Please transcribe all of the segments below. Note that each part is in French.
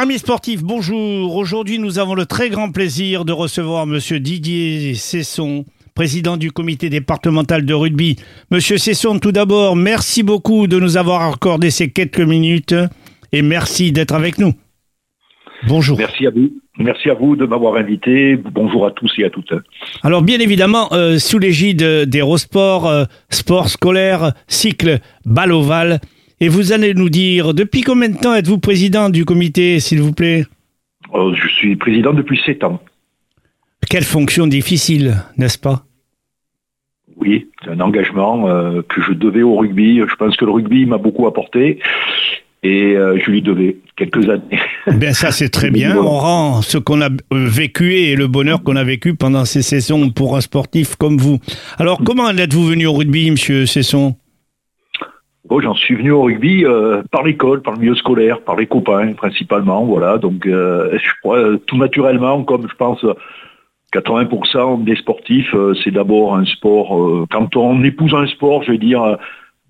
Amis sportifs, bonjour. Aujourd'hui, nous avons le très grand plaisir de recevoir Monsieur Didier Cesson, président du comité départemental de rugby. Monsieur Cesson, tout d'abord, merci beaucoup de nous avoir accordé ces quelques minutes et merci d'être avec nous. Bonjour. Merci à vous. Merci à vous de m'avoir invité. Bonjour à tous et à toutes. Alors bien évidemment, euh, sous l'égide d'Aérosport, euh, sport scolaire, cycle, balle ovale, et vous allez nous dire, depuis combien de temps êtes-vous président du comité, s'il vous plaît euh, Je suis président depuis sept ans. Quelle fonction difficile, n'est-ce pas Oui, c'est un engagement que je devais au rugby. Je pense que le rugby m'a beaucoup apporté et je lui devais quelques années. Ben ça c'est très bien. On rend ce qu'on a vécu et le bonheur qu'on a vécu pendant ces saisons pour un sportif comme vous. Alors comment êtes-vous venu au rugby, Monsieur Cesson Oh, j'en suis venu au rugby euh, par l'école, par le milieu scolaire, par les copains principalement, voilà. Donc, euh, crois tout naturellement, comme je pense 80% des sportifs, euh, c'est d'abord un sport. quand on épouse un sport, je veux dire,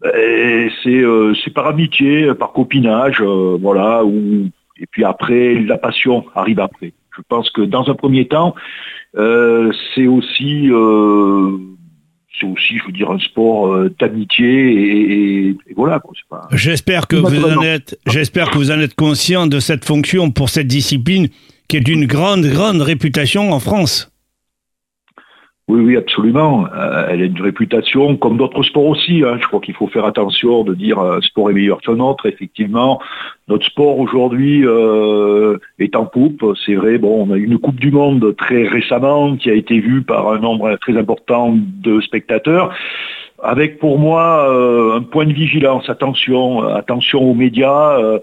c'est par amitié, par copinage, voilà. Et puis après, la passion arrive après. Je pense que dans un premier temps, c'est aussi c'est aussi, je veux dire, un sport euh, d'amitié et, voilà. J'espère que vous en êtes, j'espère que vous en êtes conscient de cette fonction pour cette discipline qui est d'une grande, grande réputation en France. Oui, oui, absolument. Euh, elle a une réputation comme d'autres sports aussi. Hein. Je crois qu'il faut faire attention de dire un sport est meilleur qu'un autre. Effectivement, notre sport aujourd'hui euh, est en poupe. C'est vrai. Bon, on a eu une Coupe du Monde très récemment qui a été vue par un nombre très important de spectateurs avec pour moi euh, un point de vigilance, attention, attention aux médias, euh,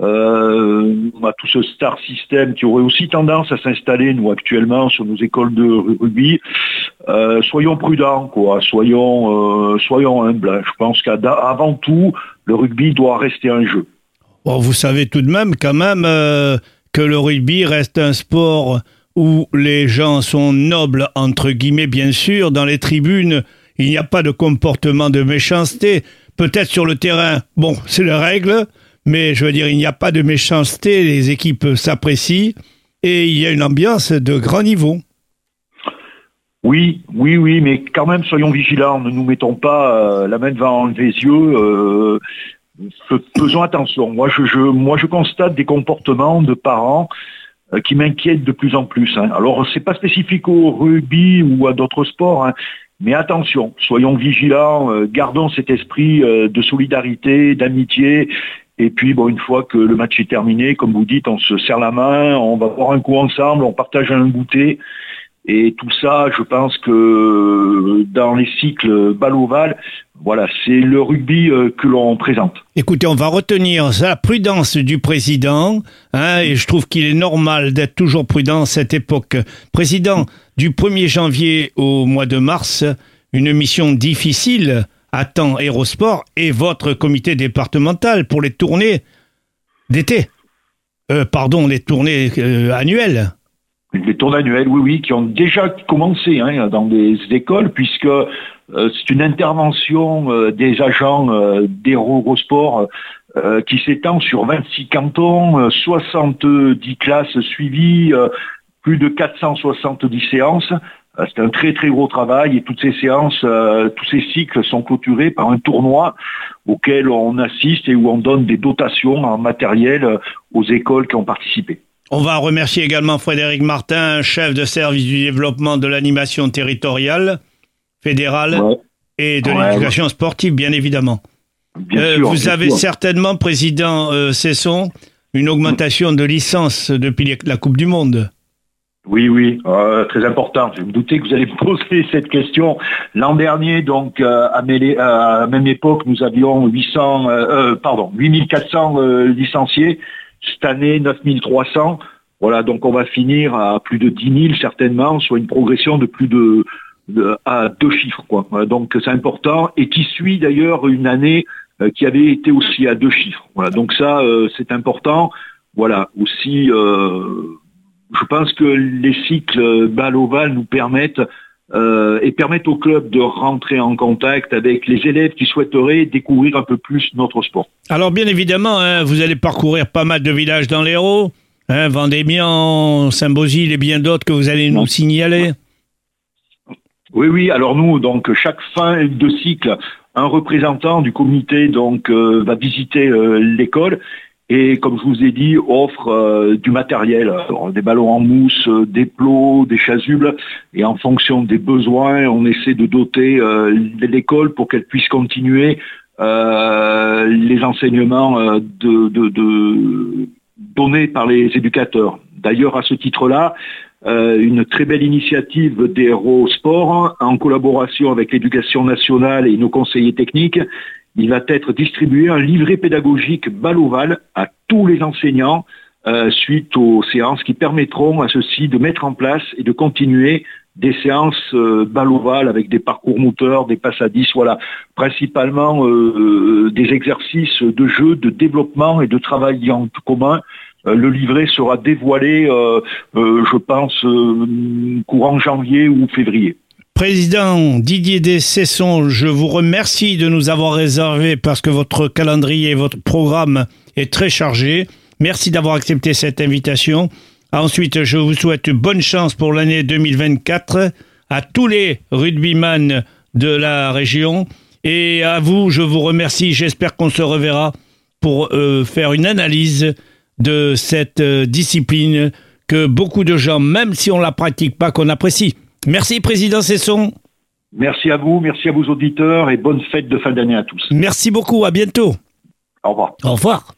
à tout ce star system qui aurait aussi tendance à s'installer, nous, actuellement, sur nos écoles de rugby. Euh, soyons prudents, quoi. Soyons, euh, soyons humbles. Je pense qu'avant tout, le rugby doit rester un jeu. Bon, vous savez tout de même, quand même, euh, que le rugby reste un sport où les gens sont nobles, entre guillemets, bien sûr. Dans les tribunes, il n'y a pas de comportement de méchanceté. Peut-être sur le terrain, bon, c'est la règle mais je veux dire, il n'y a pas de méchanceté, les équipes s'apprécient et il y a une ambiance de grand niveau. Oui, oui, oui, mais quand même soyons vigilants, ne nous mettons pas euh, la main devant les yeux. Euh, faisons attention. Moi je, moi, je constate des comportements de parents euh, qui m'inquiètent de plus en plus. Hein. Alors, c'est pas spécifique au rugby ou à d'autres sports, hein, mais attention, soyons vigilants, gardons cet esprit de solidarité, d'amitié et puis, bon, une fois que le match est terminé, comme vous dites, on se serre la main, on va boire un coup ensemble, on partage un goûter. Et tout ça, je pense que dans les cycles balle voilà, c'est le rugby euh, que l'on présente. Écoutez, on va retenir la prudence du président, hein, et je trouve qu'il est normal d'être toujours prudent à cette époque. Président, du 1er janvier au mois de mars, une mission difficile attend Aérosport et votre comité départemental pour les tournées d'été. Euh, pardon, les tournées euh, annuelles. Les tournées annuelles, oui, oui, qui ont déjà commencé hein, dans des écoles, puisque euh, c'est une intervention des agents d'Aérosport qui s'étend sur 26 cantons, 70 classes suivies, plus de 470 séances. Euh, c'est un très très gros travail et toutes ces séances, euh, tous ces cycles sont clôturés par un tournoi auquel on assiste et où on donne des dotations en matériel euh, aux écoles qui ont participé. On va remercier également Frédéric Martin, chef de service du développement de l'animation territoriale, fédérale et de l'éducation sportive, bien évidemment. vous avez certainement, Président Cesson, une augmentation de licence depuis la Coupe du Monde. Oui, oui, euh, très important. Je me doutais que vous allez me poser cette question. L'an dernier, donc euh, à, la même époque, nous avions 800, euh, pardon, 8400 licenciés. Cette année, 9300. Voilà, donc on va finir à plus de 10 000 certainement, soit une progression de plus de, à deux chiffres, quoi. Donc c'est important et qui suit d'ailleurs une année qui avait été aussi à deux chiffres. Voilà, donc ça c'est important. Voilà, aussi je pense que les cycles balle ovale nous permettent euh, et permettre au club de rentrer en contact avec les élèves qui souhaiteraient découvrir un peu plus notre sport. Alors bien évidemment, hein, vous allez parcourir pas mal de villages dans l'Hérault, hein, Vendémian, Saint-Bosile et bien d'autres que vous allez nous signaler. Oui, oui. Alors nous, donc chaque fin de cycle, un représentant du comité donc euh, va visiter euh, l'école et comme je vous ai dit, offre euh, du matériel, des ballons en mousse, des plots, des chasubles, et en fonction des besoins, on essaie de doter l'école pour qu'elle puisse continuer les enseignements donnés par les éducateurs. D'ailleurs, à ce titre-là, euh, une très belle initiative d'Héros Sport en collaboration avec l'éducation nationale et nos conseillers techniques. Il va être distribué un livret pédagogique Baloval à tous les enseignants euh, suite aux séances qui permettront à ceux-ci de mettre en place et de continuer des séances euh, avec des parcours moteurs, des passes à 10, voilà, principalement euh, des exercices de jeu, de développement et de travail en commun euh, le livret sera dévoilé, euh, euh, je pense, courant janvier ou février. Président Didier Dessesson, je vous remercie de nous avoir réservé parce que votre calendrier et votre programme est très chargé. Merci d'avoir accepté cette invitation. Ensuite, je vous souhaite bonne chance pour l'année 2024 à tous les rugbyman de la région. Et à vous, je vous remercie. J'espère qu'on se reverra pour faire une analyse de cette euh, discipline que beaucoup de gens, même si on la pratique pas, qu'on apprécie. Merci, Président Cesson. Merci à vous, merci à vos auditeurs et bonne fête de fin d'année à tous. Merci beaucoup, à bientôt. Au revoir. Au revoir.